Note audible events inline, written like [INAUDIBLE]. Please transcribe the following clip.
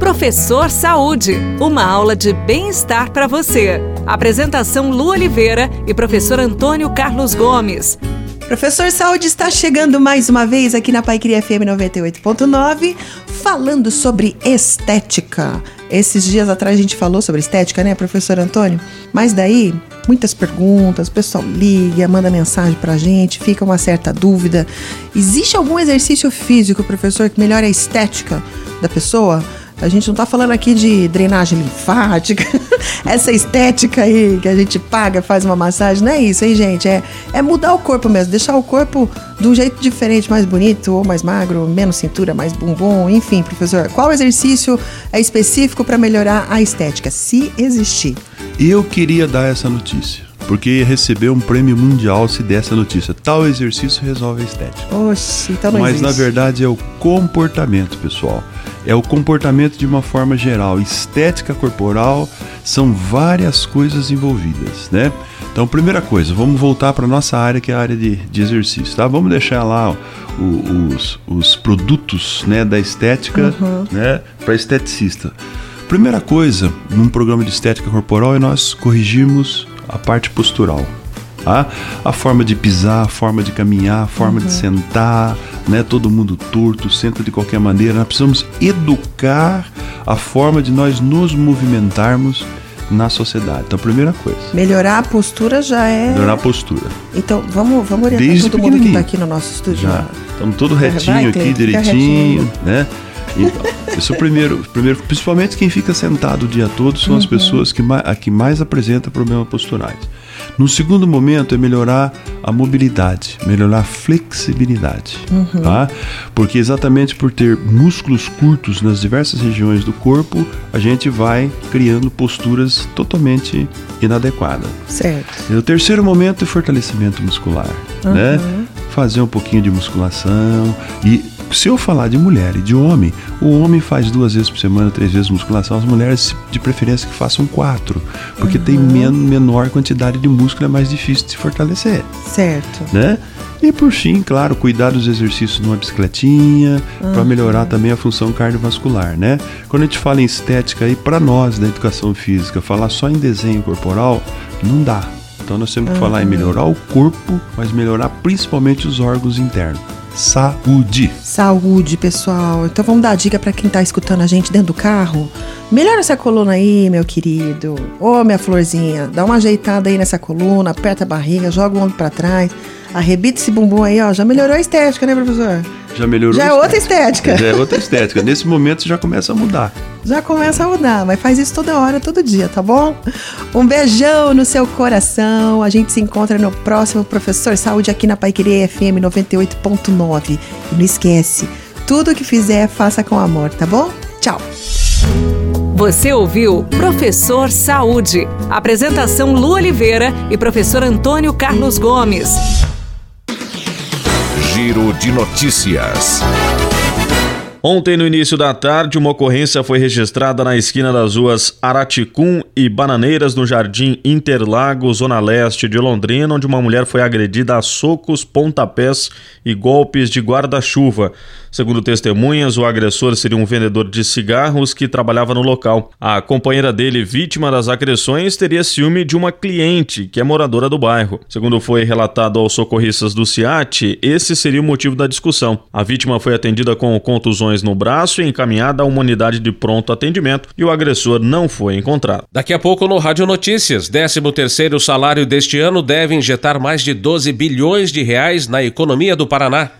Professor Saúde, uma aula de bem-estar para você. Apresentação Lu Oliveira e professor Antônio Carlos Gomes. Professor Saúde está chegando mais uma vez aqui na Paiqueria FM 98.9, falando sobre estética. Esses dias atrás a gente falou sobre estética, né, professor Antônio? Mas daí, muitas perguntas, o pessoal liga, manda mensagem pra gente, fica uma certa dúvida. Existe algum exercício físico, professor, que melhora a estética da pessoa? A gente não tá falando aqui de drenagem linfática, [LAUGHS] essa estética aí que a gente paga, faz uma massagem, não é isso, hein, gente? É, é mudar o corpo mesmo, deixar o corpo de um jeito diferente, mais bonito ou mais magro, menos cintura, mais bumbum, enfim, professor. Qual exercício é específico para melhorar a estética, se existir? Eu queria dar essa notícia porque ia receber um prêmio mundial se desse a notícia. Tal exercício resolve a estética. Oxi, então não Mas existe. na verdade é o comportamento, pessoal. É o comportamento de uma forma geral. Estética corporal são várias coisas envolvidas, né? Então, primeira coisa, vamos voltar para nossa área que é a área de, de exercício, tá? Vamos deixar lá os, os produtos né, da estética Uhum. né, para esteticista. Primeira coisa num programa de estética corporal é nós corrigirmos a parte postural. Tá? A forma de pisar, a forma de caminhar, a forma de sentar, né? Todo mundo torto, senta de qualquer maneira. Nós precisamos educar a forma de nós nos movimentarmos na sociedade. Então, primeira coisa, Melhorar a postura já é. melhorar a postura. Então, vamos, vamos orientar Desde todo mundo que está aqui no nosso estúdio. Já estamos todo retinho aqui, direitinho, retinho. né? Então, esse é o primeiro, primeiro, principalmente quem fica sentado o dia todo são Uhum. as pessoas que mais, a que mais apresenta problemas posturais. No segundo momento é melhorar a mobilidade, melhorar a flexibilidade, Uhum. tá? Porque exatamente por ter músculos curtos nas diversas regiões do corpo, a gente vai criando posturas totalmente inadequadas. Certo. E o terceiro momento é fortalecimento muscular, né? Fazer um pouquinho de musculação. E se eu falar de mulher e de homem, o homem faz duas vezes por semana, três vezes musculação, as mulheres de preferência que façam quatro, porque tem men menor quantidade de músculo, é mais difícil de se fortalecer, Certo. né? E por fim, claro, cuidar dos exercícios numa bicicletinha, para melhorar também a função cardiovascular, né? Quando a gente fala em estética aí, para nós da educação física, falar só em desenho corporal não dá. Então nós temos que falar em melhorar o corpo, mas melhorar principalmente os órgãos internos. Saúde. Saúde, pessoal. Então vamos dar a dica para quem tá escutando a gente dentro do carro. Melhora essa coluna aí, meu querido. Ô, minha florzinha, dá uma ajeitada aí nessa coluna, aperta a barriga, joga o ombro para trás, arrebita esse bumbum aí, ó. Já melhorou a estética, né, professor? Já melhorou? Já é outra estética. Já é outra estética. Nesse momento já começa a mudar. Já começa a mudar, mas faz isso toda hora, todo dia, tá bom? Um beijão no seu coração. A gente se encontra no próximo Professor Saúde aqui na Paiqueria FM 98.9. E não esquece, tudo que fizer, faça com amor, tá bom? Tchau. Você ouviu Professor Saúde. Apresentação Lu Oliveira e professor Antônio Carlos Gomes. Giro de notícias. Ontem, no início da tarde, uma ocorrência foi registrada na esquina das ruas Araticum e Bananeiras, no Jardim Interlagos, Zona Leste de Londrina, onde uma mulher foi agredida a socos, pontapés e golpes de guarda-chuva. Segundo testemunhas, o agressor seria um vendedor de cigarros que trabalhava no local. A companheira dele, vítima das agressões, teria ciúme de uma cliente, que é moradora do bairro. Segundo foi relatado aos socorristas do CIAT, esse seria o motivo da discussão. A vítima foi atendida com contusões no braço e encaminhada a uma unidade de pronto atendimento e o agressor não foi encontrado. Daqui a pouco no Rádio Notícias, 13º salário deste ano deve injetar mais de 12 bilhões de reais na economia do Paraná.